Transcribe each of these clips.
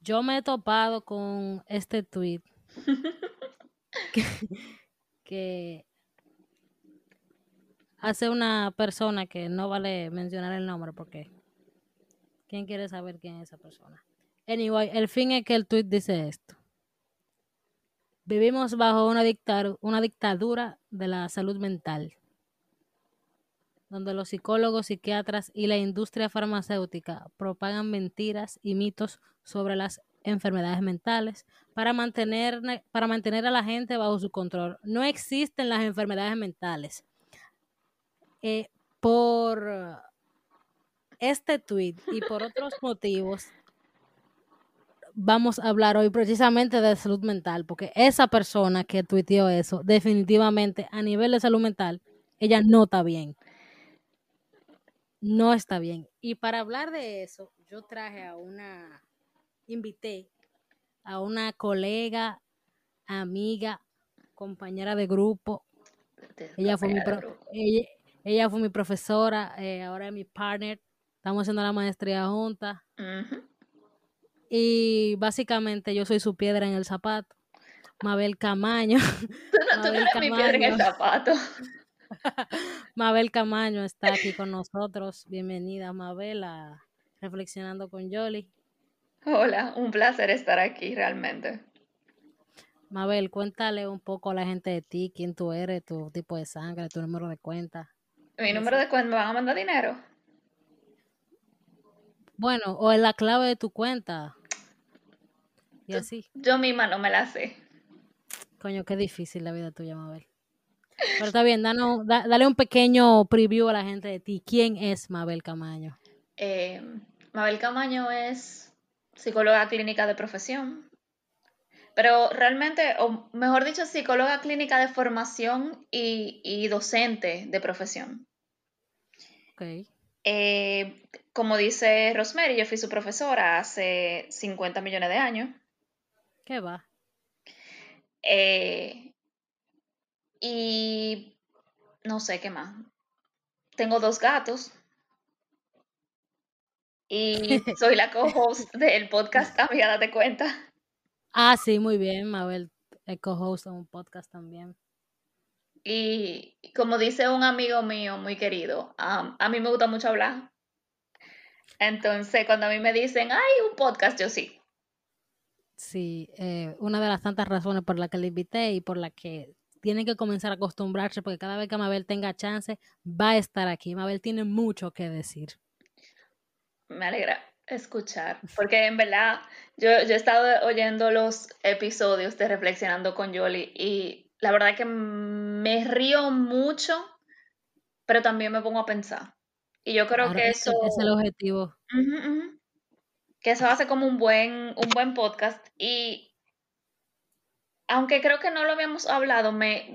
Yo me he topado con este tweet que, hace una persona que no vale mencionar el nombre porque ¿quién quiere saber quién es esa persona? Anyway, el fin es que el tweet dice esto. Vivimos bajo una, dictadura de la salud mental, donde los psicólogos, psiquiatras y la industria farmacéutica propagan mentiras y mitos sobre las enfermedades mentales para mantener, para mantener a la gente bajo su control. No existen las enfermedades mentales. Eh, por este tweet y por otros motivos, vamos a hablar hoy precisamente de salud mental, porque esa persona que tuiteó eso, definitivamente a nivel de salud mental, ella no está bien. No está bien. Y para hablar de eso, yo traje a una, invité a una colega, amiga, compañera de grupo. Ella fue mi, ella, fue mi profesora, eh, ahora es mi partner. Estamos haciendo la maestría juntas. Y básicamente yo soy su piedra en el zapato. Mabel Camaño. Tú no, mi piedra en el zapato. Mabel Camaño está aquí con nosotros. Bienvenida, Mabel, a Reflexionando con Yoli. Hola, un placer estar aquí realmente. Mabel, cuéntale un poco a la gente de ti, quién tú eres, tu tipo de sangre, tu número de cuenta. ¿Mi número de cuenta? ¿Me van a mandar dinero? Bueno, o en la clave de tu cuenta. Y así. Yo misma no me la sé. Coño, qué difícil la vida tuya, Mabel. Pero está bien, danos, dale un pequeño preview a la gente de ti. ¿Quién es Mabel Camaño? Eh, Mabel Camaño es psicóloga clínica de profesión, pero realmente, o mejor dicho, psicóloga clínica de formación y, docente de profesión. Ok. Eh, como dice Rosemary, yo fui su profesora hace 50 millones de años. ¿Qué va? Eh, y no sé qué más. Tengo dos gatos. Y soy la co-host del podcast Amiga, date cuenta. Ah, sí, muy bien, Mabel. El co-host de un podcast también. Y como dice un amigo mío muy querido, a mí me gusta mucho hablar. Entonces, cuando a mí me dicen, hay un podcast, yo sí. Sí, eh, una de las tantas razones por las que le invité y por la que tienen que comenzar a acostumbrarse, porque cada vez que Mabel tenga chance, va a estar aquí. Mabel tiene mucho que decir. Me alegra escuchar, porque en verdad yo, yo he estado oyendo los episodios de Reflexionando con Yoli y la verdad que me río mucho, pero también me pongo a pensar. Y yo creo que eso... Es el objetivo que eso hace como un buen, un buen podcast y aunque creo que no lo habíamos hablado, me,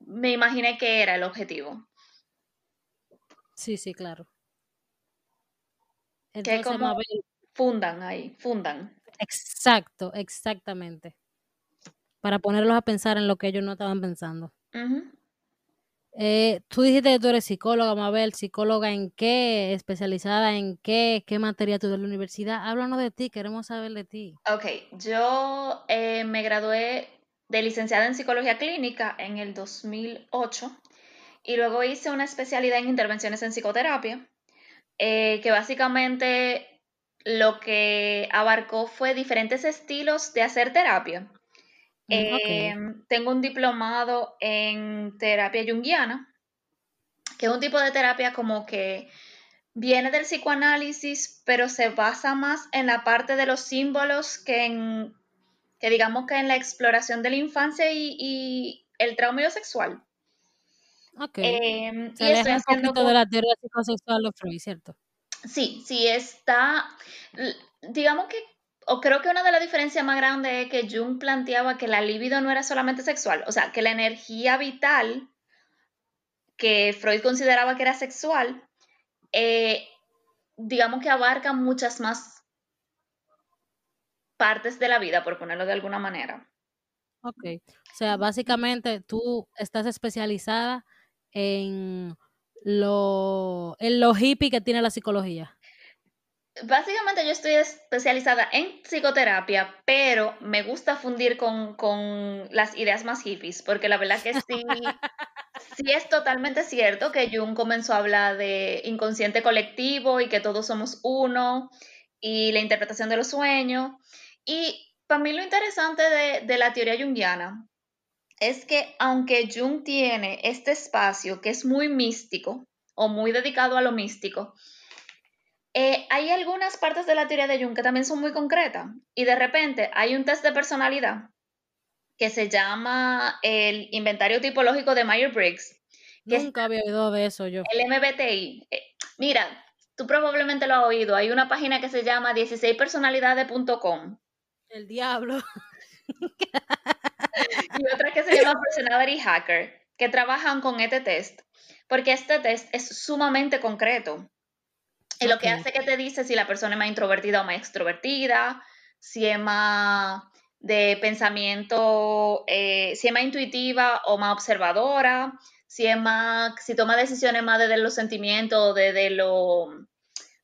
me imaginé que era el objetivo. Sí, sí, claro. que como fundan ahí, fundan. Exacto, exactamente. Para ponerlos a pensar en lo que ellos no estaban pensando. Eh, tú dijiste que tú eres psicóloga, Mabel, psicóloga en qué, especializada en qué, qué materia tú de la universidad. Háblanos de ti, queremos saber de ti. Ok, yo eh, me gradué de licenciada en psicología clínica en el 2008 y luego hice una especialidad en intervenciones en psicoterapia, eh, que básicamente lo que abarcó fue diferentes estilos de hacer terapia. Mm, em, tengo un diplomado en terapia junguiana, que es un tipo de terapia como que viene del psicoanálisis, pero se basa más en la parte de los símbolos que en, que digamos que en la exploración de la infancia y, el trauma sexual. Ok. Eh, y estoy haciendo de la teoría psicosexual de Freud, ¿cierto? Sí, sí, está, digamos que o creo que una de las diferencias más grandes es que Jung planteaba que la libido no era solamente sexual, o sea, que la energía vital que Freud consideraba que era sexual, eh, digamos que abarca muchas más partes de la vida, por ponerlo de alguna manera. Ok. O sea, básicamente tú estás especializada en lo, en lo hippie que tiene la psicología. Básicamente yo estoy especializada en psicoterapia, pero me gusta fundir con, con las ideas más hippies, porque la verdad que sí, sí es totalmente cierto que Jung comenzó a hablar de inconsciente colectivo y que todos somos uno y la interpretación de los sueños. Y para mí lo interesante de, de la teoría junguiana es que aunque Jung tiene este espacio que es muy místico o muy dedicado a lo místico, eh, hay algunas partes de la teoría de Jung que también son muy concretas y de repente hay un test de personalidad que se llama el inventario tipológico de Myers-Briggs. Nunca había oído de eso yo. El MBTI. Eh, mira, tú probablemente lo has oído. Hay una página que se llama 16personalidades.com. El diablo. y otra que se llama Personality Hacker, que trabajan con este test, porque este test es sumamente concreto. Y lo que hace que te dice si la persona es más introvertida o más extrovertida, si es más de pensamiento, eh, si es más intuitiva o más observadora, si es más, si toma decisiones más desde los sentimientos, desde lo,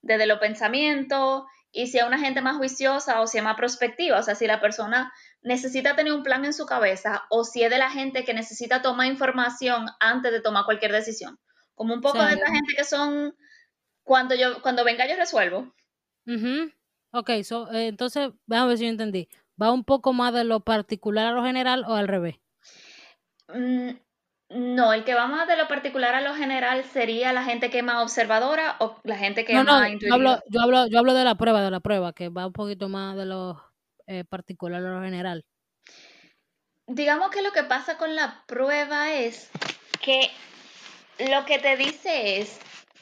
desde los pensamientos, y si es una gente más juiciosa o si es más prospectiva, o sea, si la persona necesita tener un plan en su cabeza o si es de la gente que necesita tomar información antes de tomar cualquier decisión. Como un poco de esta gente que son cuando yo, cuando venga yo resuelvo. Ok, so, eh, entonces, vamos a ver si yo entendí. ¿Va un poco más de lo particular a lo general o al revés? Mm, no, el que va más de lo particular a lo general sería la gente que es más observadora o la gente que es más intuitiva. Yo hablo, yo, hablo, yo hablo de la prueba, de la prueba, que va un poquito más de lo eh, particular a lo general. Digamos que lo que pasa con la prueba es que lo que te dice es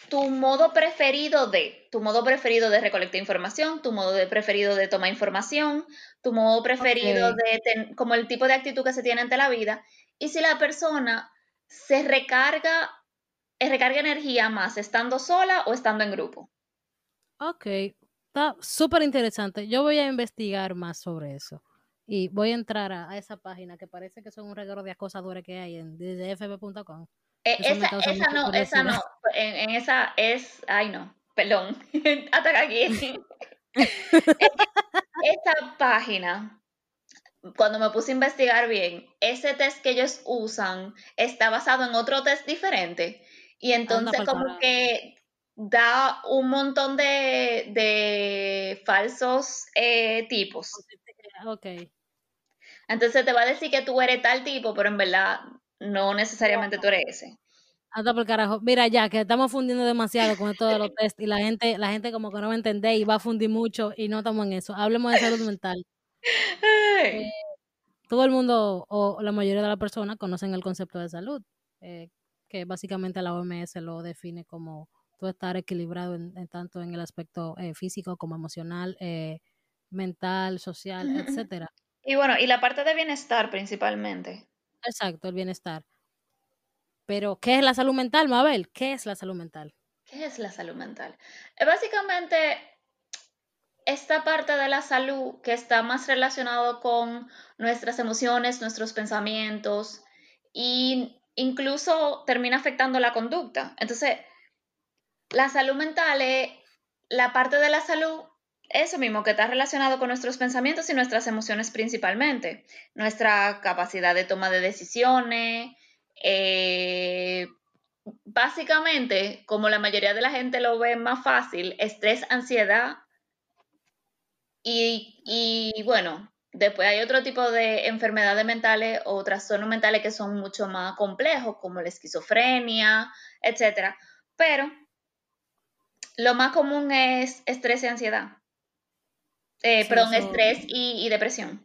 tu modo preferido de, tu modo preferido de recolectar información, tu modo de preferido de tomar información, tu modo preferido de, como el tipo de actitud que se tiene ante la vida. Y si la persona se recarga, eh, recarga energía más estando sola o estando en grupo. Ok, está súper interesante. Yo voy a investigar más sobre eso. Y voy a entrar a, esa página que parece que son un regalo de acosadores que hay en djfb.com. Eh, esa, esa no, esa no, en, esa es, ay no, perdón, hasta aquí. esa página, cuando me puse a investigar bien, ese test que ellos usan está basado en otro test diferente. Y entonces como que da un montón de, de falsos eh, tipos. Ok. Entonces te va a decir que tú eres tal tipo, pero en verdad no necesariamente tú eres ese. Anda por carajo. Mira ya, que estamos fundiendo demasiado con esto de los test y la gente, la gente como que no va a entender y va a fundir mucho y no estamos en eso. Hablemos de salud mental. Eh, todo el mundo o la mayoría de las personas conocen el concepto de salud, eh, que básicamente la OMS lo define como tú estar equilibrado en, tanto en el aspecto eh, físico como emocional, mental, social, etcétera. Y bueno, y la parte de bienestar principalmente. Exacto, el bienestar. Pero, ¿qué es la salud mental, Mabel? ¿Qué es la salud mental? ¿Qué es la salud mental? Es básicamente esta parte de la salud que está más relacionado con nuestras emociones, nuestros pensamientos e incluso termina afectando la conducta. Entonces, la salud mental es la parte de la salud, eso mismo, que está relacionado con nuestros pensamientos y nuestras emociones principalmente. Nuestra capacidad de toma de decisiones, eh, básicamente, como la mayoría de la gente lo ve más fácil, estrés, ansiedad y, y bueno, después hay otro tipo de enfermedades mentales o trastornos mentales que son mucho más complejos, como la esquizofrenia, etc. Pero lo más común es estrés y ansiedad. Eh, perdón, estrés y, depresión.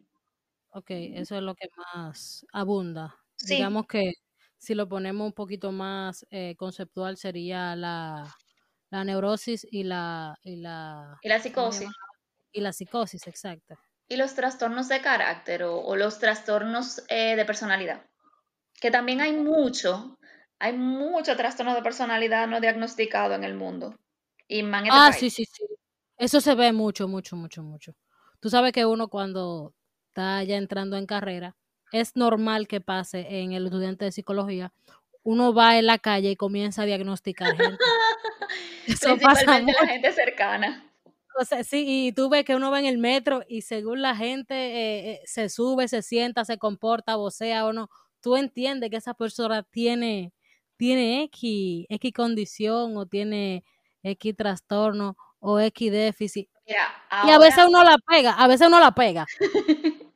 Ok, eso es lo que más abunda. Digamos que si lo ponemos un poquito más eh, conceptual, sería la, neurosis y la, y la, y la psicosis. Y la psicosis, exacto. Y los trastornos de carácter o, los trastornos eh, de personalidad. Que también hay mucho, hay mucho trastorno de personalidad no diagnosticado en el mundo. Y ah, sí, sí, sí. Eso se ve mucho, mucho, mucho, mucho. Tú sabes que uno cuando está ya entrando en carrera, es normal que pase en el estudiante de psicología. Uno va en la calle y comienza a diagnosticar gente. Eso pasa mucho. la gente cercana. O sea, sí, y tú ves que uno va en el metro y según la gente eh, eh, se sube, se sienta, se comporta, vocea o no, tú entiendes que esa persona tiene, tiene X, X condición o tiene X trastorno o X déficit. Y a veces uno la pega, a veces uno la pega.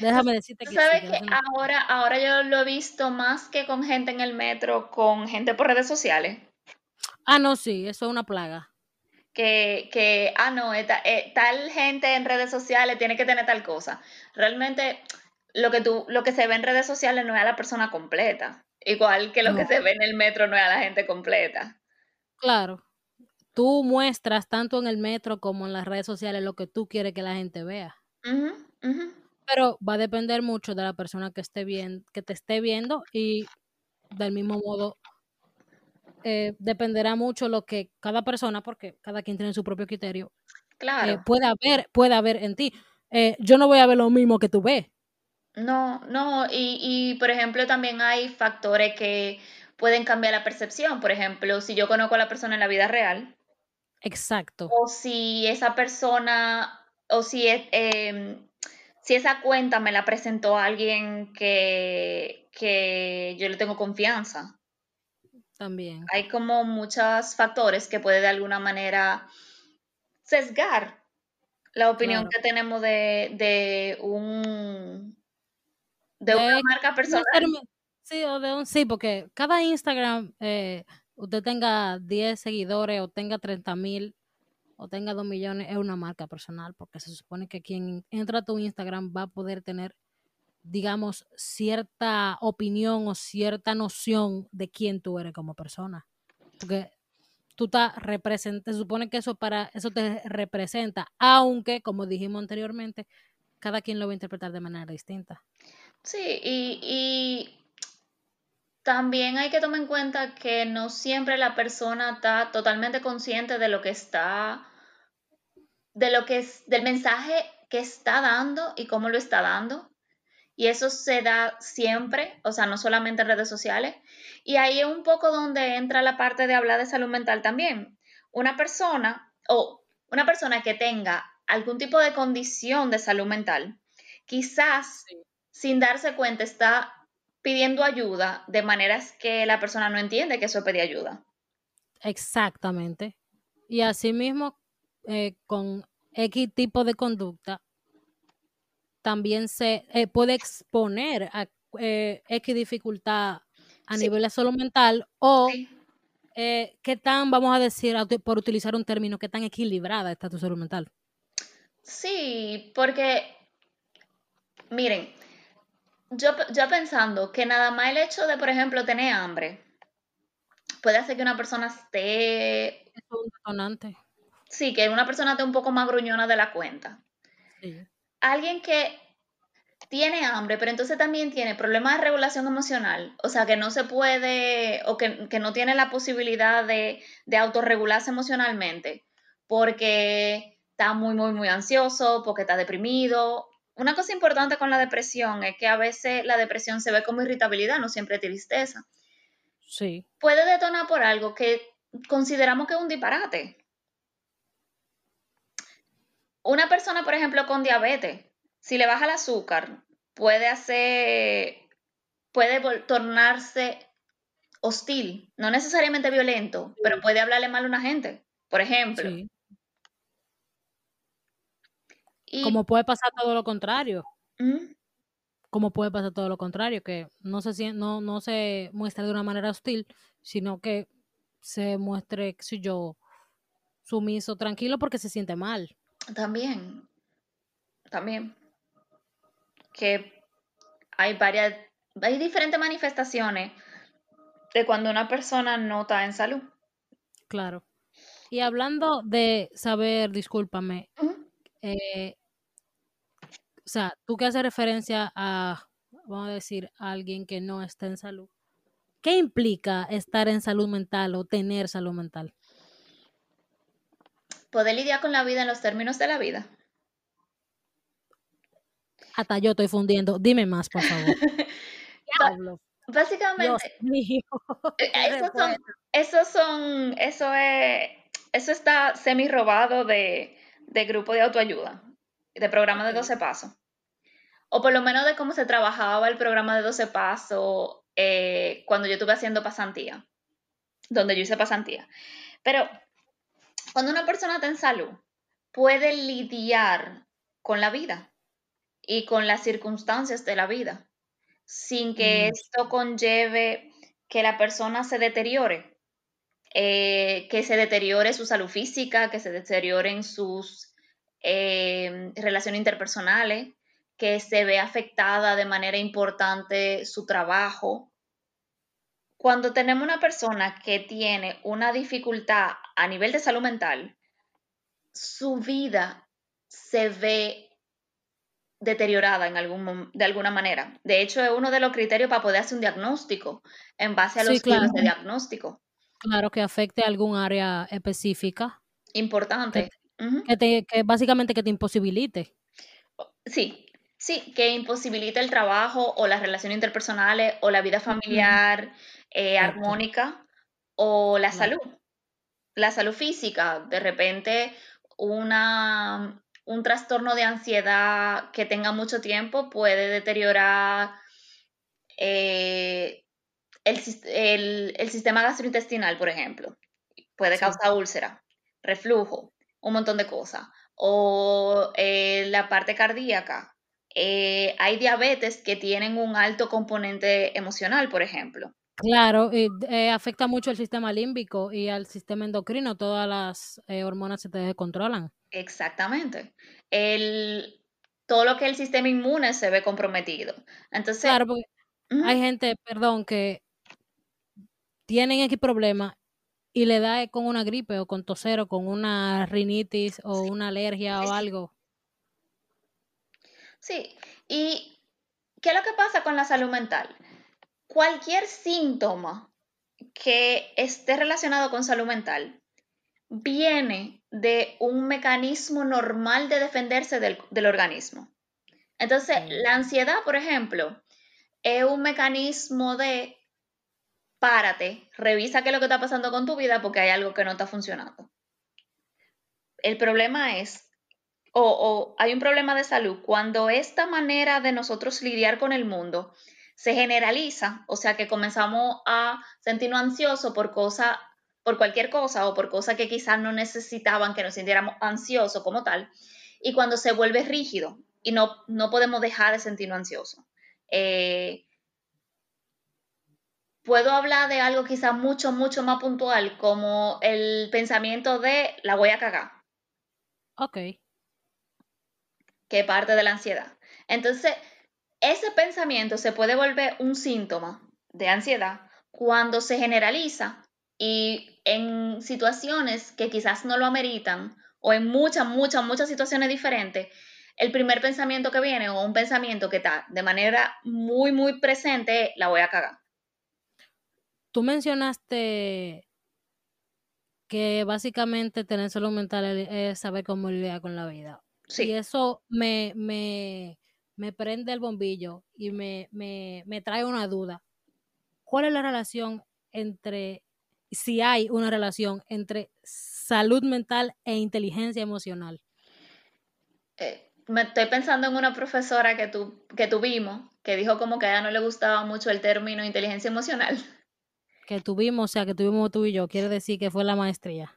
Déjame decirte que ¿Sabes que ahora, ahora yo lo he visto más que con gente en el metro, con gente por redes sociales? Ah, no, sí, eso es una plaga. Que, que ah, no, eh, tal gente en redes sociales tiene que tener tal cosa. Realmente lo que, tú, lo que se ve en redes sociales no es a la persona completa. Igual que lo que se ve en el metro no es a la gente completa. Claro. Tú muestras tanto en el metro como en las redes sociales lo que tú quieres que la gente vea. Pero va a depender mucho de la persona que esté bien, que te esté viendo y del mismo modo eh, dependerá mucho lo que cada persona, porque cada quien tiene su propio criterio, eh, claro. pueda ver, pueda ver en ti. Eh, yo no voy a ver lo mismo que tú ves. No, no, y, y por ejemplo también hay factores que pueden cambiar la percepción. Por ejemplo, si yo conozco a la persona en la vida real. Exacto. O si esa persona, o si, eh, si esa cuenta me la presentó alguien que, que yo le tengo confianza. También. Hay como muchos factores que puede de alguna manera sesgar la opinión que tenemos de, de un de, una marca personal. Sí, o de un sí, porque cada Instagram, eh, usted tenga 10 seguidores o tenga 30 mil o tenga 2 millones, es una marca personal, porque se supone que quien entra a tu Instagram va a poder tener digamos, cierta opinión o cierta noción de quién tú eres como persona. Porque tú estás representando, se supone que eso para eso te representa, aunque, como dijimos anteriormente, cada quien lo va a interpretar de manera distinta. Sí, y, y también hay que tomar en cuenta que no siempre la persona está totalmente consciente de lo que está, de lo que es, del mensaje que está dando y cómo lo está dando. Y eso se da siempre, o sea, no solamente en redes sociales. Y ahí es un poco donde entra la parte de hablar de salud mental también. Una persona o una persona que tenga algún tipo de condición de salud mental, quizás sin darse cuenta está pidiendo ayuda de maneras que la persona no entiende que eso pedir ayuda. Exactamente. Y asimismo, eh, con X tipo de conducta, también se eh, puede exponer a eh, X dificultad a nivel de salud mental o eh, qué tan, vamos a decir, por utilizar un término, qué tan equilibrada está tu salud mental. Sí, porque, miren, yo, yo pensando que nada más el hecho de, por ejemplo, tener hambre puede hacer que una persona esté... Es un detonante. Sí, que una persona esté un poco más gruñona de la cuenta. Sí alguien que tiene hambre, pero entonces también tiene problemas de regulación emocional, o sea, que no se puede o que, no tiene la posibilidad de, de autorregularse emocionalmente, porque está muy, muy, muy ansioso, porque está deprimido. Una cosa importante con la depresión es que a veces la depresión se ve como irritabilidad, no siempre tristeza. Sí. Puede detonar por algo que consideramos que es un disparate. Una persona, por ejemplo, con diabetes, si le baja el azúcar, puede hacer, puede tornarse hostil, no necesariamente violento, pero puede hablarle mal a una gente, por ejemplo. Como puede pasar todo lo contrario. Como puede pasar todo lo contrario, que no se, no, no se muestre de una manera hostil, sino que se muestre, si yo, sumiso, tranquilo porque se siente mal. También, también, que hay varias, hay diferentes manifestaciones de cuando una persona no está en salud. Claro. Y hablando de saber, discúlpame, eh, o sea, tú que haces referencia a, vamos a decir, a alguien que no está en salud, ¿qué implica estar en salud mental o tener salud mental? Poder lidiar con la vida en los términos de la vida. Hasta yo estoy fundiendo. Dime más, por favor. Básicamente, eh, esos son, esos son, eso es, eso está semi robado de, de grupo de autoayuda, de programa de 12 pasos. O por lo menos de cómo se trabajaba el programa de 12 pasos eh, cuando yo estuve haciendo pasantía, donde yo hice pasantía. Pero cuando una persona está en salud, puede lidiar con la vida y con las circunstancias de la vida sin que mm. esto conlleve que la persona se deteriore, eh, que se deteriore su salud física, que se deterioren sus eh, relaciones interpersonales, que se vea afectada de manera importante su trabajo. Cuando tenemos una persona que tiene una dificultad a nivel de salud mental, su vida se ve deteriorada en algún, de alguna manera. De hecho, es uno de los criterios para poder hacer un diagnóstico en base a los sí, de diagnóstico. Claro, que afecte algún área específica. Importante. Que, que, básicamente que te imposibilite. Sí, sí, que imposibilite el trabajo o las relaciones interpersonales o la vida familiar eh, armónica o la salud. La salud física, de repente una un trastorno de ansiedad que tenga mucho tiempo puede deteriorar eh, el, sistema gastrointestinal, por ejemplo. Puede causar úlcera, reflujo, un montón de cosas. O eh, la parte cardíaca. Eh, hay diabetes que tienen un alto componente emocional, por ejemplo. Claro, y, afecta mucho el sistema límbico y al sistema endocrino. Todas las hormonas se te descontrolan. Exactamente. El, todo lo que el sistema inmune se ve comprometido. Entonces, claro, porque hay gente, perdón, que tienen X problema y le da con una gripe o con tosero, con una rinitis o una alergia o algo. Sí, y ¿qué es lo que pasa con la salud mental? Cualquier síntoma que esté relacionado con salud mental viene de un mecanismo normal de defenderse del, organismo. Entonces, la ansiedad, por ejemplo, es un mecanismo de párate, revisa qué es lo que está pasando con tu vida porque hay algo que no está funcionando. El problema es, o, o, hay un problema de salud, cuando esta manera de nosotros lidiar con el mundo se generaliza, o sea que comenzamos a sentirnos ansiosos por cosas por cualquier cosa o por cosas que quizás no necesitaban que nos sintiéramos ansiosos como tal, y cuando se vuelve rígido y no, no podemos dejar de sentirnos ansiosos. Eh, puedo hablar de algo quizás mucho, mucho más puntual, como el pensamiento de la voy a cagar. Ok. Que parte de la ansiedad. Entonces, ese pensamiento se puede volver un síntoma de ansiedad cuando se generaliza y en situaciones que quizás no lo ameritan o en muchas, muchas, muchas situaciones diferentes, el primer pensamiento que viene o un pensamiento que está de manera muy, muy presente, la voy a cagar. Tú mencionaste que básicamente tener salud mental es saber cómo lidiar con la vida. Sí. Y eso me, me, me prende el bombillo y me, me, me trae una duda. ¿Cuál es la relación entre si hay una relación entre salud mental e inteligencia emocional. Eh, me estoy pensando en una profesora que, tu, que tuvimos que dijo como que a ella no le gustaba mucho el término inteligencia emocional. Que tuvimos, o sea, que tuvimos tú y yo, quiere decir que fue la maestría.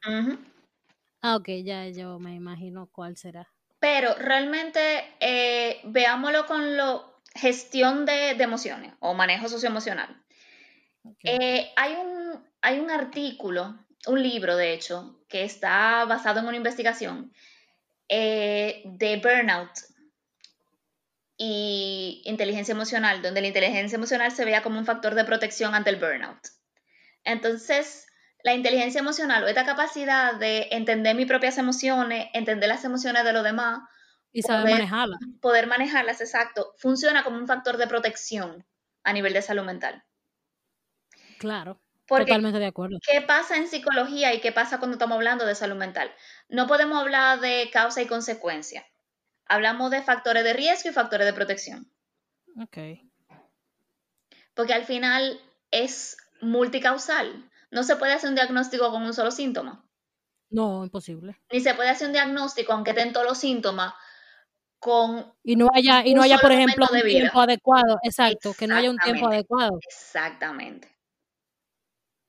Ah, ok, ya yo me imagino cuál será. Pero realmente eh, veámoslo con lo gestión de, emociones o manejo socioemocional. Eh, hay un hay un artículo, un libro de hecho, que está basado en una investigación eh, de burnout y inteligencia emocional, donde la inteligencia emocional se vea como un factor de protección ante el burnout. Entonces, la inteligencia emocional o esta capacidad de entender mis propias emociones, entender las emociones de los demás, y saber manejarlas. Poder manejarlas, exacto, funciona como un factor de protección a nivel de salud mental. Claro. Totalmente de acuerdo. ¿Qué pasa en psicología y qué pasa cuando estamos hablando de salud mental? No podemos hablar de causa y consecuencia. Hablamos de factores de riesgo y factores de protección. Ok. Porque al final es multicausal. No se puede hacer un diagnóstico con un solo síntoma. No, imposible. Ni se puede hacer un diagnóstico, aunque tengan todos los síntomas, con Y no haya, y no haya, por ejemplo, un tiempo adecuado. Exacto, que no haya un tiempo adecuado. exactamente.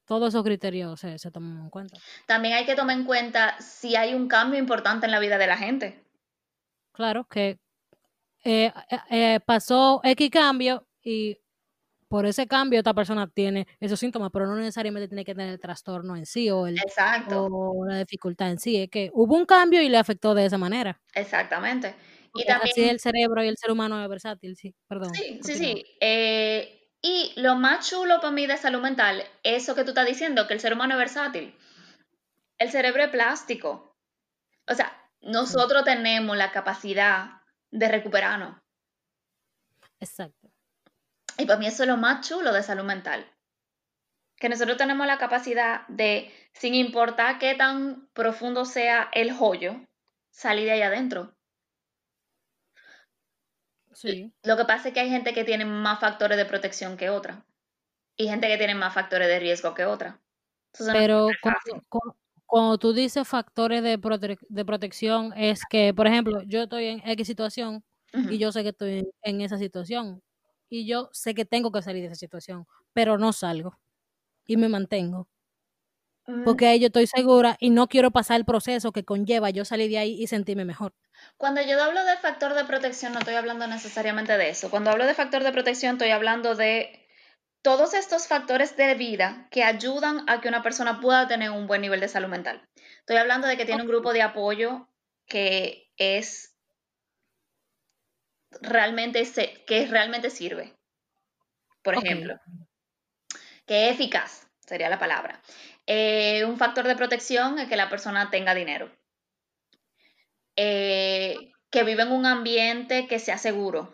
Todos esos criterios se, se toman en cuenta. También hay que tomar en cuenta si hay un cambio importante en la vida de la gente. Claro que eh, eh, eh, pasó X cambio y por ese cambio esta persona tiene esos síntomas, pero no necesariamente tiene que tener el trastorno en sí o, el, Exacto, o la dificultad en sí. Es que hubo un cambio y le afectó de esa manera. exactamente. Y así también, el cerebro y el ser humano es versátil, sí. Perdón. sí, sí, sí. eh, y lo más chulo para mí de salud mental, eso que tú estás diciendo, que el ser humano es versátil. El cerebro es plástico. O sea, nosotros tenemos la capacidad de recuperarnos. Exacto. Y para mí eso es lo más chulo de salud mental. Que nosotros tenemos la capacidad de, sin importar qué tan profundo sea el hoyo, salir de ahí adentro. Sí. Lo que pasa es que hay gente que tiene más factores de protección que otra. Y gente que tiene más factores de riesgo que otra. Entonces, no Pero es fácil. cuando, cu- cuando tú dices factores de, prote- de protección, es que, por ejemplo, yo estoy en X situación y yo sé que estoy en, en esa situación y yo sé que tengo que salir de esa situación, pero no salgo y me mantengo Mm, porque ahí yo estoy segura y no quiero pasar el proceso que conlleva yo salir de ahí y sentirme mejor. Cuando yo hablo de factor de protección, no estoy hablando necesariamente de eso. Cuando hablo de factor de protección, estoy hablando de todos estos factores de vida que ayudan a que una persona pueda tener un buen nivel de salud mental. Estoy hablando de que tiene un grupo de apoyo que es realmente, se- que realmente sirve. Por ejemplo, que es eficaz, sería la palabra. Eh, un factor de protección es que la persona tenga dinero. Eh, que vive en un ambiente que sea seguro.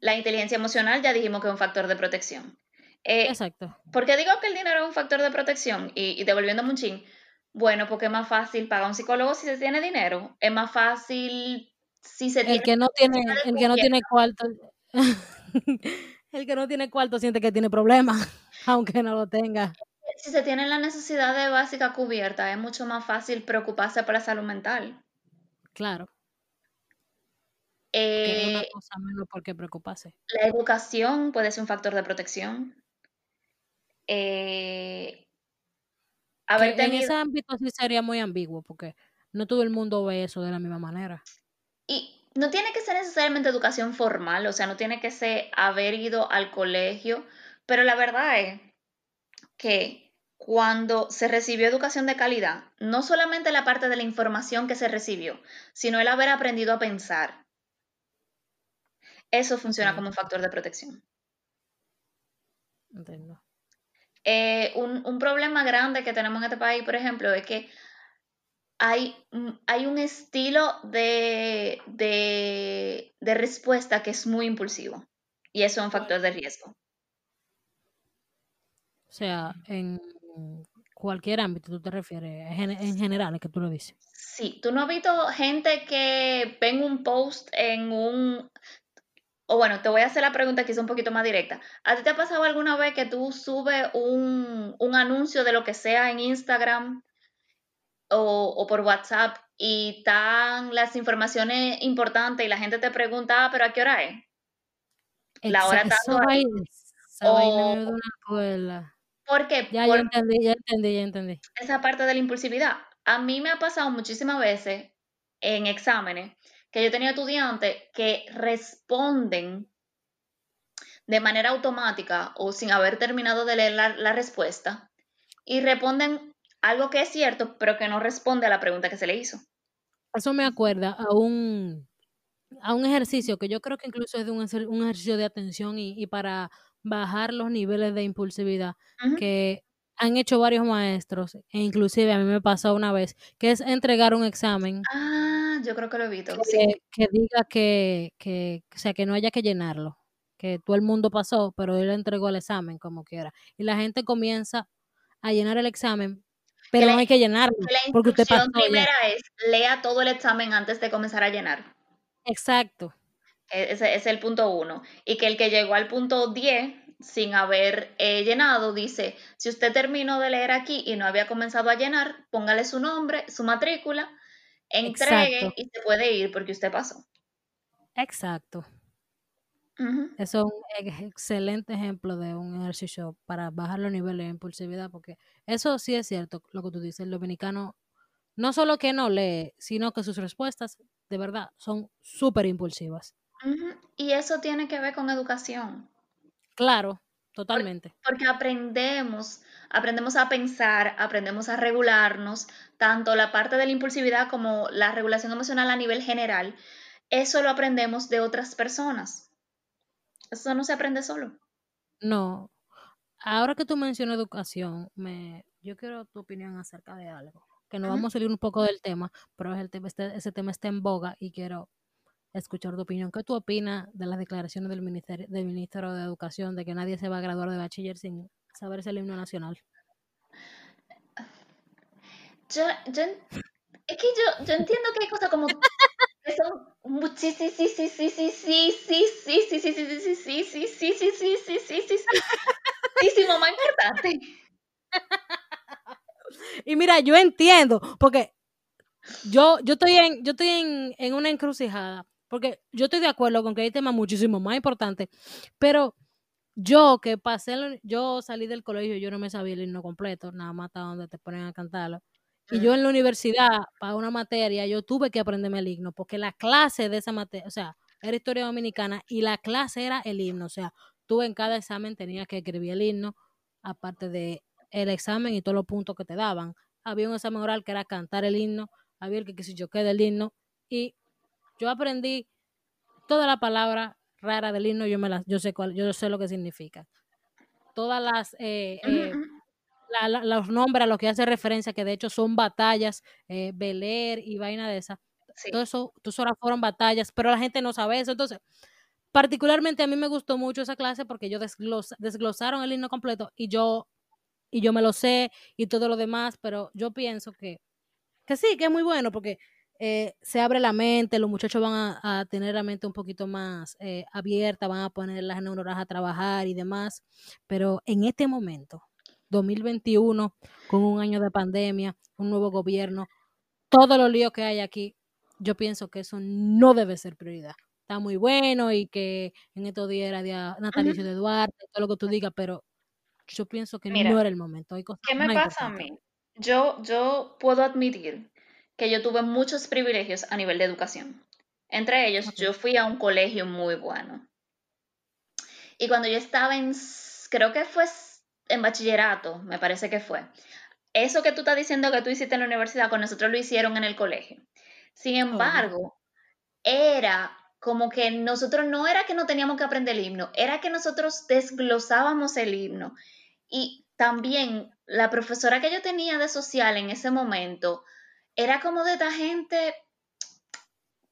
La inteligencia emocional ya dijimos que es un factor de protección. Eh, Exacto. ¿Por qué digo que el dinero es un factor de protección? Y, y devolviéndome un chin. Bueno, porque es más fácil pagar a un psicólogo si se tiene dinero. Es más fácil si se El tiene que no tiene, el que no tiene cuarto, el que no tiene cuarto siente que tiene problemas, aunque no lo tenga. Si se tiene la necesidad de básica cubierta, es mucho más fácil preocuparse por la salud mental. Claro, que es una Eh, cosa menos por qué preocuparse. la educación puede ser un factor de protección. Eh, en ese ámbito sí sería muy ambiguo, porque no todo el mundo ve eso de la misma manera. Y no tiene que ser necesariamente educación formal, o sea, no tiene que ser haber ido al colegio, pero la verdad es que cuando se recibió educación de calidad, no solamente la parte de la información que se recibió, sino el haber aprendido a pensar, eso funciona como un factor de protección. Entiendo. Eh, un, un problema grande que tenemos en este país, por ejemplo, es que hay, mm, hay un estilo de, de, de respuesta que es muy impulsivo y eso es un factor de riesgo. O sea, en cualquier ámbito tú te refieres, en, en general, es que tú lo dices. Sí, tú no has visto gente que ven un post en un... O bueno, te voy a hacer la pregunta que es un poquito más directa. ¿A ti te ha pasado alguna vez que tú subes un, un anuncio de lo que sea en Instagram o, o por WhatsApp y están las informaciones importantes y la gente te pregunta, ah, pero ¿a qué hora es? La hora tanto una. ¿Por qué? Ya, entendí, ya entendí, ya entendí. esa parte de la impulsividad. A mí me ha pasado muchísimas veces en exámenes que yo tenía estudiantes que responden de manera automática o sin haber terminado de leer la, la respuesta y responden algo que es cierto, pero que no responde a la pregunta que se le hizo. Eso me acuerda a un, a un ejercicio que yo creo que incluso es de un, un ejercicio de atención y, y para bajar los niveles de impulsividad que han hecho varios maestros, e inclusive a mí me pasó una vez, que es entregar un examen Ah, yo creo que lo he visto. Sí. que, que diga que, que, o sea, que no haya que llenarlo, que todo el mundo pasó, pero él entregó el examen como quiera. Y la gente comienza a llenar el examen Pero la- no hay que llenarlo, la porque usted pasó ya. primera es lea todo el examen antes de comenzar a llenar. Exacto, E- Ese es el punto uno. Y que el que llegó al punto 10 sin haber eh, llenado dice, si usted terminó de leer aquí y no había comenzado a llenar, póngale su nombre, su matrícula, entregue Exacto. y se puede ir porque usted pasó. exacto. Eso es un ex- excelente ejemplo de un ejercicio para bajar los niveles de impulsividad, porque eso sí es cierto, lo que tú dices, el dominicano no solo que no lee, sino que sus respuestas de verdad son súper impulsivas. Y eso tiene que ver con educación. Claro, totalmente. Porque aprendemos, aprendemos a pensar, aprendemos a regularnos, tanto la parte de la impulsividad como la regulación emocional a nivel general. Eso lo aprendemos de otras personas. Eso no se aprende solo. No, ahora que tú mencionas educación, me, yo quiero tu opinión acerca de algo, que nos vamos a salir un poco del tema, pero es el tema, este- ese tema está en boga y quiero escuchar tu opinión. ¿Qué tú opinas de las declaraciones del ministerio, del ministro de Educación de que nadie se va a graduar de bachiller sin saberse el himno nacional? Yo, yo, es que yo, yo entiendo que hay cosas como son sí, sí, sí, sí, sí, sí, sí, sí, sí, sí, sí, sí, sí, sí, sí, sí, sí, sí, muchísimo más importante. Y mira, yo entiendo, porque yo, yo estoy en, yo estoy en, en una encrucijada, porque yo estoy de acuerdo con que hay temas muchísimo más importantes, pero yo que pasé, yo salí del colegio, yo no me sabía el himno completo, nada más hasta donde te ponen a cantarlo. Y yo en la universidad, para una materia, yo tuve que aprenderme el himno, porque la clase de esa materia, o sea, era historia dominicana y la clase era el himno, o sea, tú en cada examen tenías que escribir el himno, aparte de el examen y todos los puntos que te daban. Había un examen oral que era cantar el himno, había el que, que si yo quedé el himno, y yo aprendí toda la palabra rara del himno, yo me las, yo sé cuál, yo sé lo que significa. Todas las eh, eh. La- la- los nombres a los que hace referencia, que de hecho son batallas, eh, Beler y vaina de esa. Sí. Todo eso, eso ahora fueron batallas, pero la gente no sabe eso. Entonces, particularmente a mí me gustó mucho esa clase porque ellos desglos- desglosaron el himno completo y yo, y yo me lo sé y todo lo demás, pero yo pienso que, que sí, que es muy bueno porque eh, se abre la mente, los muchachos van a, a tener la mente un poquito más eh, abierta, van a poner las neuronas a trabajar y demás, pero en este momento, 2021, con un año de pandemia, un nuevo gobierno, todos los líos que hay aquí, yo pienso que eso no debe ser prioridad. Está muy bueno y que en estos días era día natalicio de Duarte, todo lo que tú digas, pero yo pienso que Mira, no era el momento. Hay cosas ¿Qué me pasa a mí? Yo, yo puedo admitir que yo tuve muchos privilegios a nivel de educación. Entre ellos, yo fui a un colegio muy bueno. Y cuando yo estaba en, creo que fue en bachillerato, me parece que fue. Eso que tú estás diciendo que tú hiciste en la universidad, con nosotros lo hicieron en el colegio. Sin embargo, era como que nosotros no era que no teníamos que aprender el himno, era que nosotros desglosábamos el himno. Y también la profesora que yo tenía de social en ese momento era como de esta gente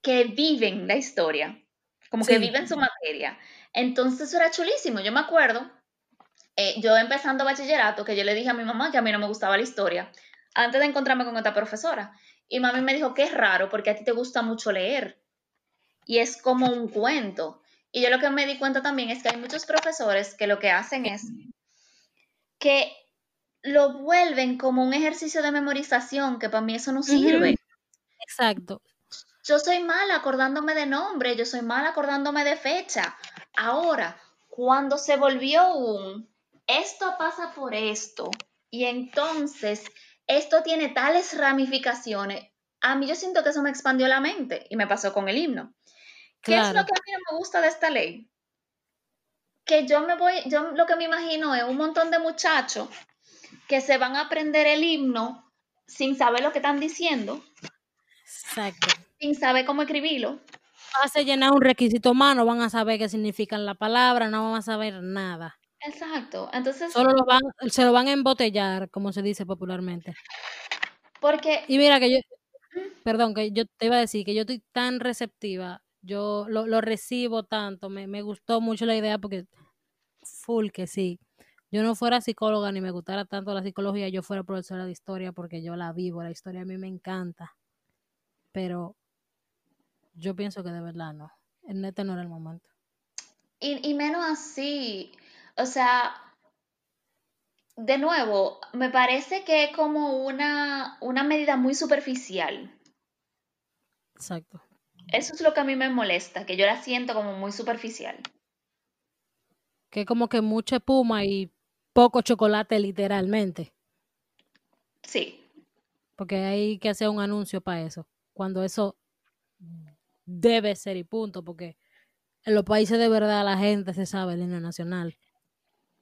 que viven la historia, como que sí, viven su materia. Entonces eso era chulísimo. Yo me acuerdo, eh, yo empezando bachillerato, que yo le dije a mi mamá que a mí no me gustaba la historia, antes de encontrarme con esta profesora. Y mami me dijo que es raro porque a ti te gusta mucho leer y es como un cuento. Y yo lo que me di cuenta también es que hay muchos profesores que lo que hacen es que lo vuelven como un ejercicio de memorización, que para mí eso no sirve. exacto. Yo soy mala acordándome de nombre, yo soy mala acordándome de fecha. Ahora, cuando se volvió un, esto pasa por esto, y entonces esto tiene tales ramificaciones, a mí yo siento que eso me expandió la mente y me pasó con el himno. ¿Qué es lo que a mí no me gusta de esta ley? Que yo me voy, yo lo que me imagino es un montón de muchachos que se van a aprender el himno sin saber lo que están diciendo, Exacto. sin saber cómo escribirlo. Hace llenar un requisito más, no van a saber qué significan la palabra, no van a saber nada. Exacto. Entonces, Solo lo van, se lo van a embotellar, como se dice popularmente. porque Y mira que yo, perdón, que yo te iba a decir que yo estoy tan receptiva, yo lo, lo recibo tanto, me, me gustó mucho la idea porque full que sí. Yo no fuera psicóloga ni me gustara tanto la psicología, yo fuera profesora de historia porque yo la vivo, la historia a mí me encanta. Pero yo pienso que de verdad no. En este no era el momento. Y, y menos así. O sea, de nuevo, me parece que es como una, una medida muy superficial. Exacto. Eso es lo que a mí me molesta, que yo la siento como muy superficial. Que como que mucha espuma y poco chocolate literalmente. Sí. Porque hay que hacer un anuncio para eso. Cuando eso debe ser y punto. Porque en los países de verdad la gente se sabe el himno nacional.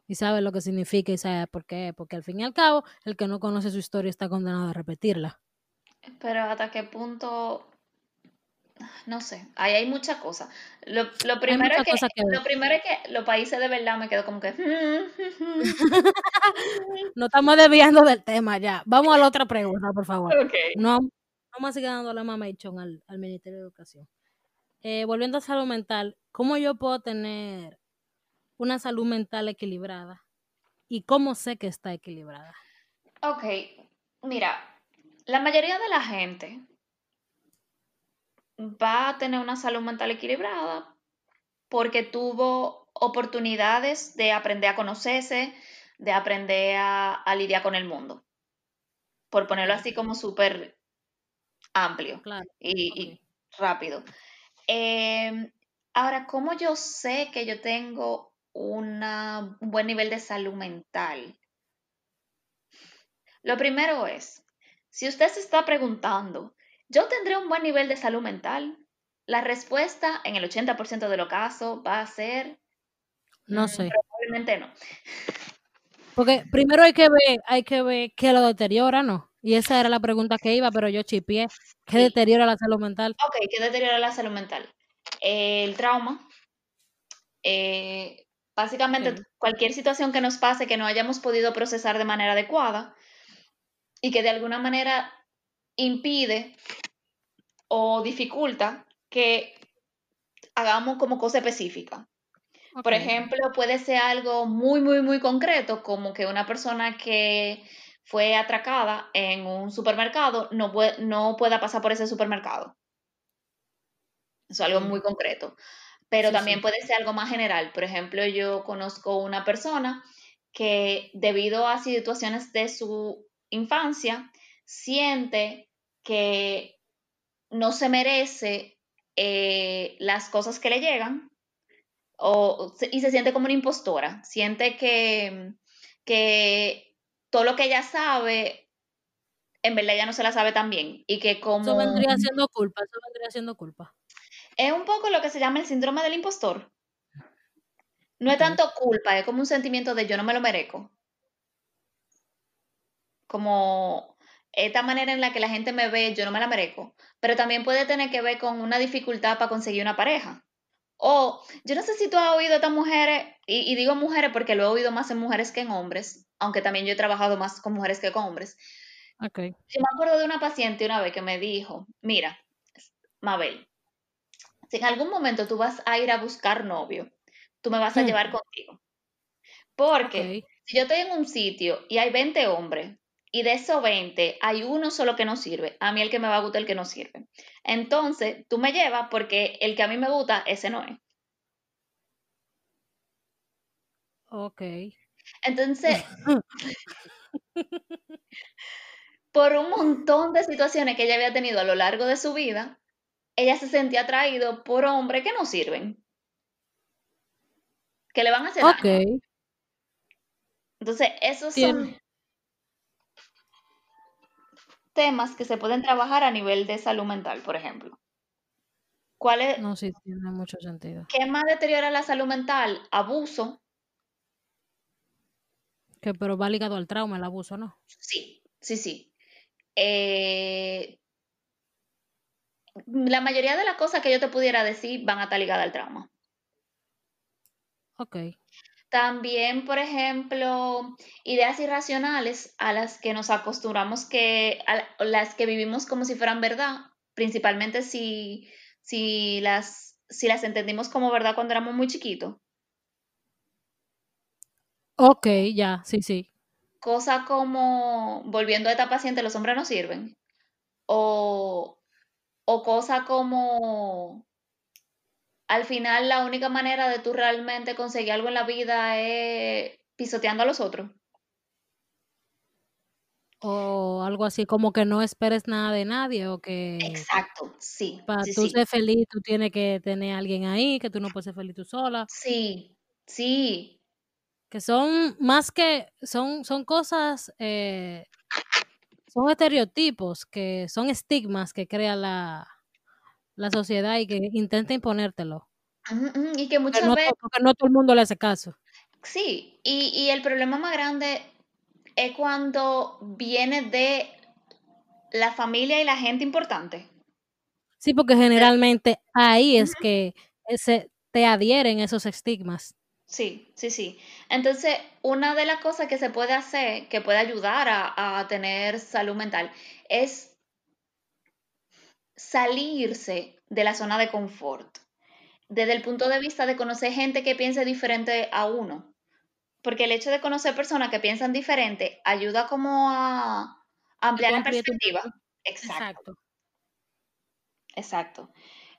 Y sabe lo que significa y sabe por qué. Porque al fin y al cabo, el que no conoce su historia está condenado a repetirla. Pero hasta qué punto no sé, ahí hay muchas cosas. Lo, lo primero, es que, lo primero es que los países de verdad me quedo como que... no estamos desviando del tema ya. Vamos a la otra pregunta, por favor. No, vamos a seguir dando la mamation al, al Ministerio de Educación. Eh, volviendo a salud mental, ¿cómo yo puedo tener una salud mental equilibrada? ¿Y cómo sé que está equilibrada? Ok, mira, la mayoría de la gente va a tener una salud mental equilibrada porque tuvo oportunidades de aprender a conocerse, de aprender a, lidiar con el mundo. Por ponerlo así como súper amplio y, rápido. Em, ahora, ¿cómo yo sé que yo tengo un buen nivel de salud mental? Lo primero es, si usted se está preguntando ¿Yo tendré un buen nivel de salud mental? La respuesta en el 80% de los casos va a ser... No mm, sé. Probablemente no. Porque primero hay que ver, hay que ver qué lo deteriora, ¿no? Y esa era la pregunta que iba, pero yo chipié. ¿Qué deteriora la salud mental? Ok, ¿qué deteriora la salud mental? el trauma. Eh, básicamente, cualquier situación que nos pase que no hayamos podido procesar de manera adecuada y que de alguna manera impide o dificulta que hagamos como cosa específica. Por ejemplo, puede ser algo muy, muy, muy concreto, como que una persona que fue atracada en un supermercado no, no pueda pasar por ese supermercado. Eso es algo muy concreto. Pero también puede ser algo más general. Por ejemplo, yo conozco una persona que debido a situaciones de su infancia, siente que no se merece eh, las cosas que le llegan o, y se siente como una impostora, siente que, que todo lo que ella sabe, en verdad ella no se la sabe tan bien y que como... Eso vendría siendo culpa, eso vendría siendo culpa. Es un poco lo que se llama el síndrome del impostor. No es tanto culpa, es como un sentimiento de yo no me lo merezco. Como esta manera en la que la gente me ve, yo no me la merezco, pero también puede tener que ver con una dificultad para conseguir una pareja. O yo no sé si tú has oído a estas mujeres, y, digo mujeres porque lo he oído más en mujeres que en hombres, aunque también yo he trabajado más con mujeres que con hombres. Okay. Yo me acuerdo de una paciente una vez que me dijo, mira, Mabel, si en algún momento tú vas a ir a buscar novio, tú me vas a hmm. llevar contigo. Porque si yo estoy en un sitio y hay 20 hombres, y de esos 20 hay uno solo que no sirve. A mí el que me va a gustar el que no sirve. Entonces, tú me llevas porque el que a mí me gusta, ese no es. Ok. Entonces, por un montón de situaciones que ella había tenido a lo largo de su vida, ella se sentía atraído por hombres que no sirven. Que le van a hacer Ok. Entonces, esos son temas que se pueden trabajar a nivel de salud mental, por ejemplo. ¿Cuál es? No, sí, tiene mucho sentido. ¿Qué más deteriora la salud mental? Abuso. Que pero va ligado al trauma, el abuso, ¿no? Sí, sí, sí. Eh, la mayoría de las cosas que yo te pudiera decir van a estar ligadas al trauma. Ok. También, por ejemplo, ideas irracionales a las que nos acostumbramos que, a las que vivimos como si fueran verdad, principalmente si, si, las, si las entendimos como verdad cuando éramos muy chiquitos. Ok, ya, sí, sí. Cosa como, volviendo a esta paciente, los hombres no sirven. O, o cosa como, al final la única manera de tú realmente conseguir algo en la vida es pisoteando a los otros. O algo así como que no esperes nada de nadie o que Exacto, sí, para sí, tú sí. ser feliz tú tienes que tener a alguien ahí, que tú no puedes ser feliz tú sola. Sí, sí. Que son más que, son, son cosas, eh, son estereotipos, que son estigmas que crea la, la sociedad y que intenta imponértelo. Y que muchas no, veces, porque no todo el mundo le hace caso. sí, y, y el problema más grande es cuando viene de la familia y la gente importante. Sí, porque generalmente ahí es que se, te adhieren esos estigmas. Sí, sí, sí. Entonces, una de las cosas que se puede hacer, que puede ayudar a, a tener salud mental, es salirse de la zona de confort, desde el punto de vista de conocer gente que piense diferente a uno. Porque el hecho de conocer personas que piensan diferente ayuda como a ampliar la perspectiva. Exacto, Exacto. exacto.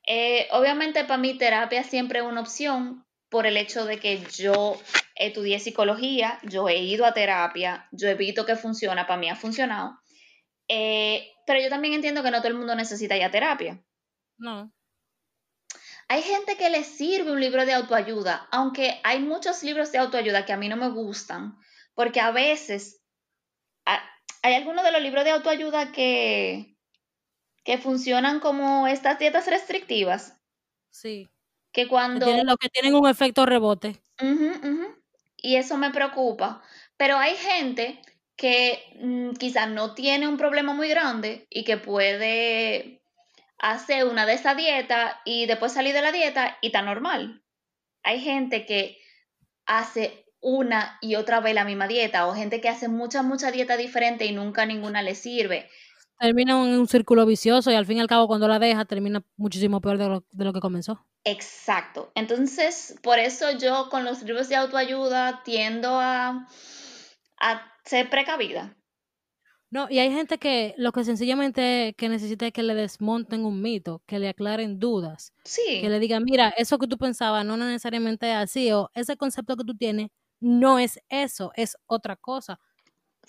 Eh, obviamente para mí terapia siempre es una opción por el hecho de que yo estudié psicología, yo he ido a terapia, yo he visto que funciona, para mí ha funcionado. Eh, pero yo también entiendo que no todo el mundo necesita ya terapia. No. Hay gente que le sirve un libro de autoayuda, aunque hay muchos libros de autoayuda que a mí no me gustan, porque a veces hay algunos de los libros de autoayuda que, que funcionan como estas dietas restrictivas, Sí. Que cuando... tienen, lo que tienen un efecto rebote. Y eso me preocupa, pero hay gente que mm, quizás no tiene un problema muy grande y que puede hacer una de esas dietas y después salir de la dieta y está normal. Hay gente que hace una y otra vez la misma dieta o gente que hace mucha, mucha dieta diferente y nunca ninguna le sirve. Termina en un círculo vicioso y al fin y al cabo cuando la deja termina muchísimo peor de lo, de lo que comenzó. Exacto. Entonces, por eso yo con los libros de autoayuda tiendo a, a ser precavida. No, y hay gente que lo que sencillamente que necesita es que le desmonten un mito, que le aclaren dudas, que Sí, le digan, mira, eso que tú pensabas no necesariamente es así, o ese concepto que tú tienes no es eso, es otra cosa.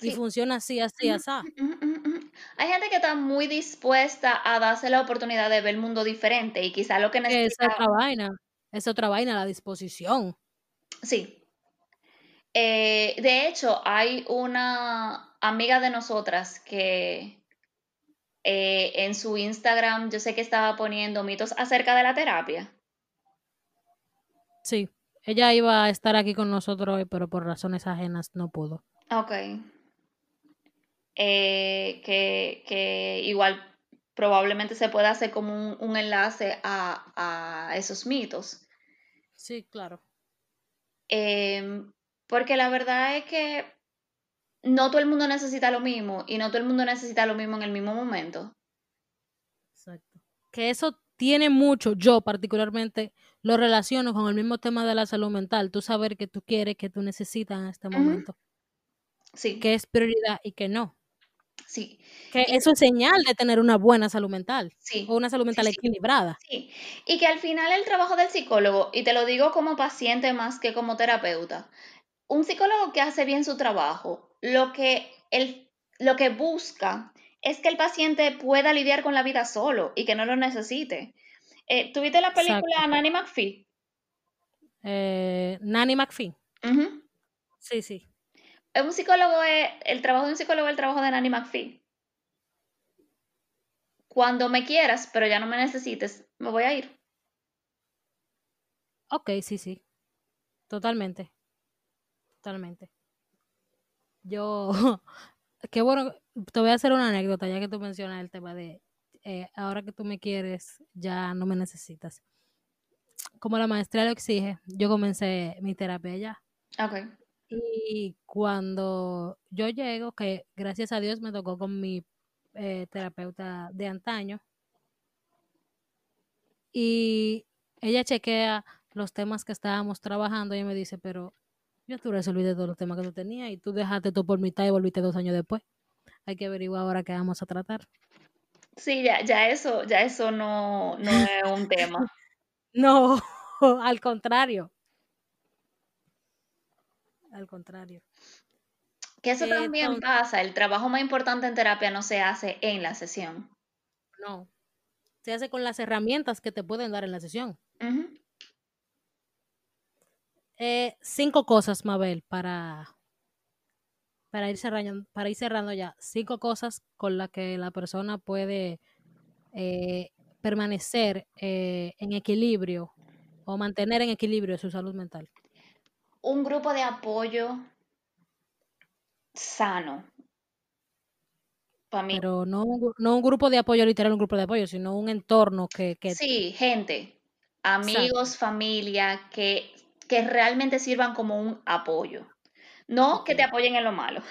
Y sí. funciona así, así, Ujú, así. ujú, ujú. Hay gente que está muy dispuesta a darse la oportunidad de ver el mundo diferente y quizá lo que esa es necesita, otra vaina, es otra vaina, la disposición. sí. Eh, de hecho, hay una amiga de nosotras que eh, en su Instagram yo sé que estaba poniendo mitos acerca de la terapia. Sí, ella iba a estar aquí con nosotros hoy, pero por razones ajenas no pudo. Ok. Eh, que, que igual probablemente se pueda hacer como un, un enlace a, a esos mitos. Sí, claro. Em, porque la verdad es que no todo el mundo necesita lo mismo y no todo el mundo necesita lo mismo en el mismo momento. Exacto. Que eso tiene mucho, yo particularmente lo relaciono con el mismo tema de la salud mental, tú saber que tú quieres, que tú necesitas en este momento, Sí, que es prioridad y que no. Sí, Que y eso es señal de tener una buena salud mental o sí, una salud mental sí, equilibrada. sí. Y que al final el trabajo del psicólogo, y te lo digo como paciente más que como terapeuta, un psicólogo que hace bien su trabajo, lo que, el, lo que busca es que el paciente pueda lidiar con la vida solo y que no lo necesite. Eh, ¿Tuviste la película Exacto. Nanny McPhee? Eh, Nanny McPhee. Sí, sí. Un psicólogo es, el trabajo de un psicólogo es el trabajo de Nanny McPhee. Cuando me quieras, pero ya no me necesites, me voy a ir. Ok, sí, sí. Totalmente. Totalmente. Yo, qué bueno, te voy a hacer una anécdota ya que tú mencionas el tema de eh, ahora que tú me quieres, ya no me necesitas. Como la maestría lo exige, yo comencé mi terapia allá. Ok. Y cuando yo llego, que gracias a Dios me tocó con mi eh, terapeuta de antaño, y ella chequea los temas que estábamos trabajando y me dice, pero Yo tú resolviste todos los temas que tú tenías y tú dejaste todo por mitad y volviste dos años después. Hay que averiguar ahora qué vamos a tratar. Sí, ya, ya eso, ya eso no, no es un tema. No, al contrario. Al contrario. Que eso también pasa, el trabajo más importante en terapia no se hace en la sesión. No, se hace con las herramientas que te pueden dar en la sesión. Eh, cinco cosas, Mabel, para, para, ir cerrando, para ir cerrando ya. Cinco cosas con las que la persona puede eh, permanecer eh, en equilibrio o mantener en equilibrio su salud mental. Un grupo de apoyo sano. Para mí. Pero no, no un grupo de apoyo literal, un grupo de apoyo, sino un entorno que... que... Sí, gente, amigos, familia, que que realmente sirvan como un apoyo. No que te apoyen en lo malo.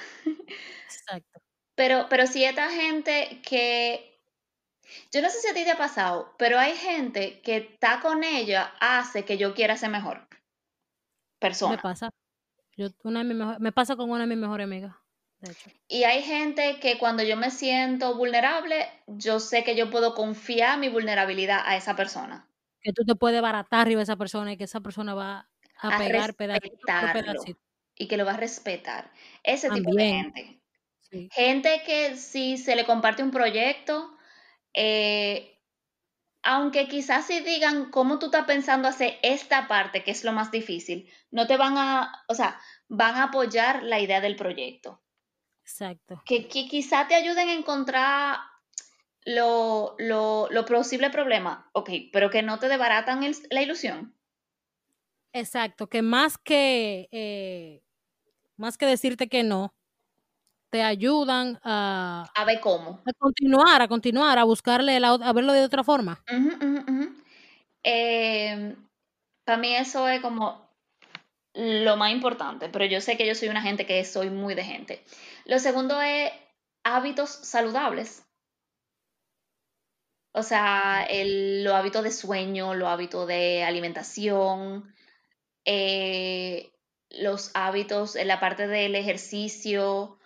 Exacto. Pero, pero si esta gente que, yo no sé si a ti te ha pasado, pero hay gente que está con ella hace que yo quiera ser mejor persona. Me pasa. Yo, una me pasa con una de mis mejores amigas. De hecho. Y hay gente que cuando yo me siento vulnerable, yo sé que yo puedo confiar mi vulnerabilidad a esa persona. Que tú te puedes baratar arriba de esa persona y que esa persona va a, pegar Y que lo va a respetar. Ese tipo de gente. Gente que si se le comparte un proyecto, eh, aunque quizás si digan cómo tú estás pensando hacer esta parte, que es lo más difícil, no te van a, o sea, van a apoyar la idea del proyecto. Exacto. Que, que quizás te ayuden a encontrar lo, lo, lo posible problema, ok, pero que no te debaratan la ilusión. Exacto, que más que, eh, más que decirte que no, te ayudan a... A ver cómo. A continuar, a continuar, a buscarle, a verlo de otra forma. Em, para mí eso es como lo más importante, pero yo sé que yo soy una gente que soy muy de gente. Lo segundo es hábitos saludables. O sea, el, los hábitos de sueño, los hábitos de alimentación, eh, los hábitos, en la parte del ejercicio.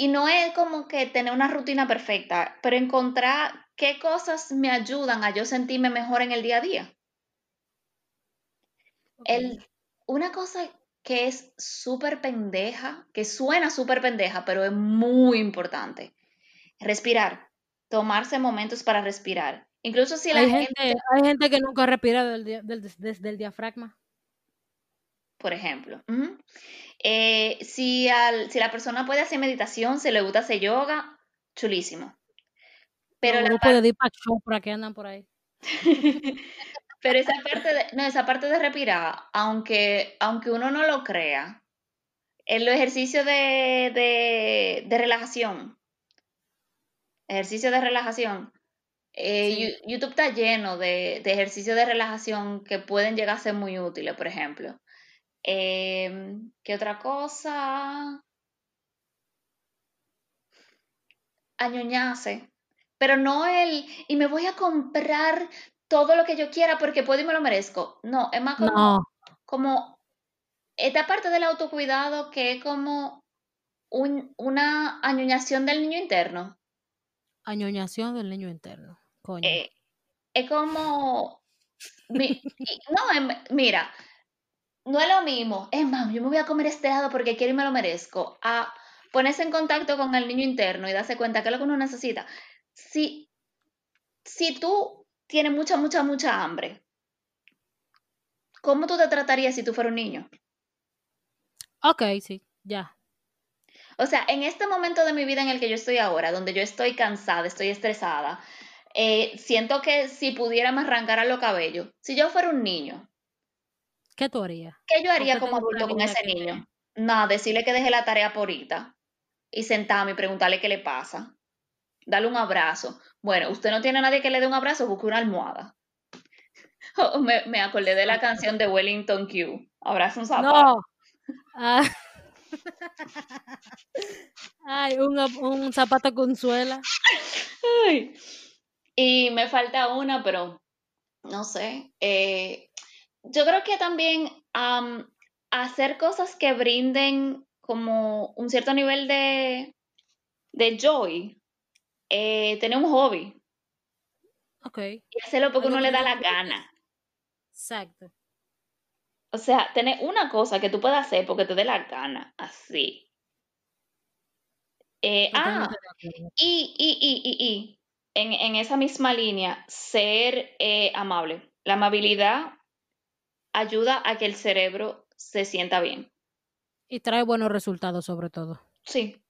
Y no es como que tener una rutina perfecta, pero encontrar qué cosas me ayudan a yo sentirme mejor en el día a día. El, una cosa que es súper pendeja, que suena súper pendeja, pero es muy importante. Respirar, tomarse momentos para respirar. Incluso si la hay gente, Hay gente que nunca respira desde el diafragma por ejemplo. Eh, si, al, si la persona puede hacer meditación, se le gusta hacer yoga, chulísimo. Pero la parte... de para que andan por ahí. Pero esa parte de, no, esa parte de respirar, aunque, aunque uno no lo crea, en los ejercicios de, de, relajación, ejercicio de relajación, eh, YouTube está lleno de, de ejercicios de relajación que pueden llegar a ser muy útiles, por ejemplo. Eh, ¿Qué otra cosa? Añoñarse. Pero no el, y me voy a comprar todo lo que yo quiera porque puedo y me lo merezco. No, es más como, como esta parte del autocuidado que es como un, una añoñación del niño interno. Añoñación del niño interno, coño. Eh, es como, no, mira, no es lo mismo, es más, yo me voy a comer este helado porque quiero y me lo merezco, a ponerse en contacto con el niño interno y darse cuenta que es lo que uno necesita. Si, si tú tienes mucha, mucha, mucha hambre, ¿cómo tú te tratarías si tú fueras un niño? Ok, sí, ya. O sea, en este momento de mi vida en el que yo estoy ahora, donde yo estoy cansada, estoy estresada, eh, siento que si pudiera me arrancar a los cabellos, si yo fuera un niño, ¿Qué tú harías? ¿Qué yo haría como adulto con ese niño? Nada, decirle que deje la tarea por ahorita y sentarme y preguntarle qué le pasa. Darle un abrazo. Bueno, usted no tiene a nadie que le dé un abrazo, busque una almohada. me, me, acordé de la canción de Wellington Q. Abrazo un zapato. No. Ah. Ay, un, un, zapato con suela. Ay. Y me falta una, pero no sé. Eh, yo creo que también hacer cosas que brinden como un cierto nivel de, de joy, eh, tener un hobby. Ok. Y hacerlo porque Algo uno le da la gana. Exacto. O sea, tener una cosa que tú puedas hacer porque te dé la gana, así. Eh, ah, y, y, y, y, y, en, en esa misma línea, ser eh, amable. La amabilidad ayuda a que el cerebro se sienta bien. Y trae buenos resultados sobre todo. Sí.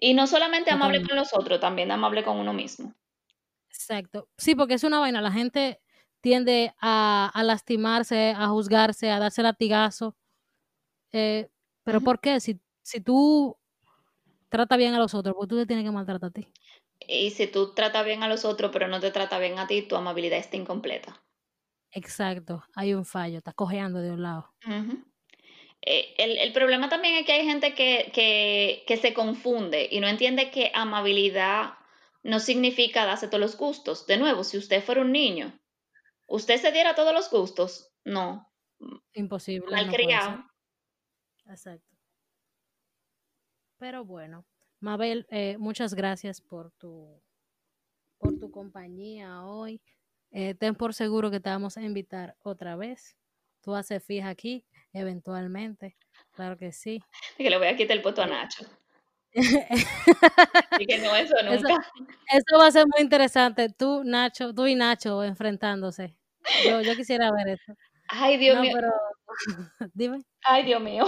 Y no solamente amable con los otros, también amable con uno mismo. Exacto. Sí, porque es una vaina. La gente tiende a, a lastimarse, a juzgarse, a darse latigazo. Eh, ¿Pero por qué? Si, si tú tratas bien a los otros, pues tú te tienes que maltratar a ti. Y si tú tratas bien a los otros, pero no te trata bien a ti, tu amabilidad está incompleta. Exacto. Hay un fallo. Estás cojeando de un lado. Eh, el, el problema también es que hay gente que, que, que se confunde y no entiende que amabilidad no significa darse todos los gustos. De nuevo, si usted fuera un niño, ¿usted se diera todos los gustos? No. Imposible. Ser. Malcriado. Exacto. Pero bueno, Mabel, eh, muchas gracias por tu, por tu compañía hoy. Eh, ten por seguro que te vamos a invitar otra vez. Tú haces fija aquí, eventualmente. Claro que sí. Que le voy a quitar el puesto a Nacho. Y que no, eso Eso, nunca. eso va a ser muy interesante. Tú, Nacho, tú y Nacho enfrentándose. Yo, yo quisiera ver eso. Ay, Dios No, mío. pero dime. Ay, Dios mío.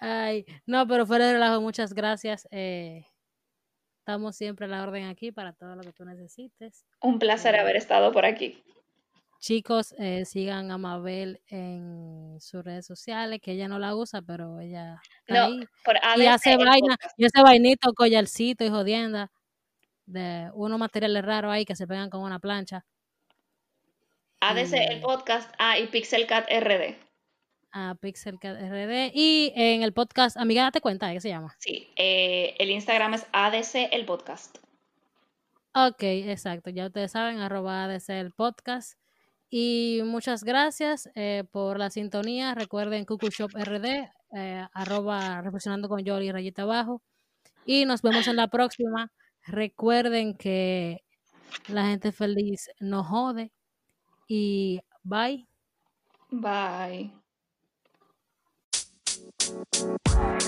Ay, no, pero fuera de relajo, muchas gracias. Eh, estamos siempre a la orden aquí para todo lo que tú necesites. Un placer Eh, haber estado por aquí. chicos, eh, sigan a Mabel en sus redes sociales, que ella no la usa, pero ella está No, ahí. por Y hace vaina, podcast. y hace vainito, collarcito y jodienda de unos materiales raros ahí que se pegan con una plancha. ADC el Y podcast. Ah, y Pixelcat RD. A Pixelcat RD. Y en el podcast, amiga, date cuenta, ¿qué se llama? Sí, eh, el Instagram es ADC el podcast. Ok, exacto. Ya ustedes saben, arroba ADC el podcast. Y muchas gracias eh, por la sintonía. Recuerden Cuckoo Shop RD, eh, arroba reflexionando con Yoli, rayita abajo. Y nos vemos en la próxima. Recuerden que la gente feliz no jode. Y bye. Bye. Thank you.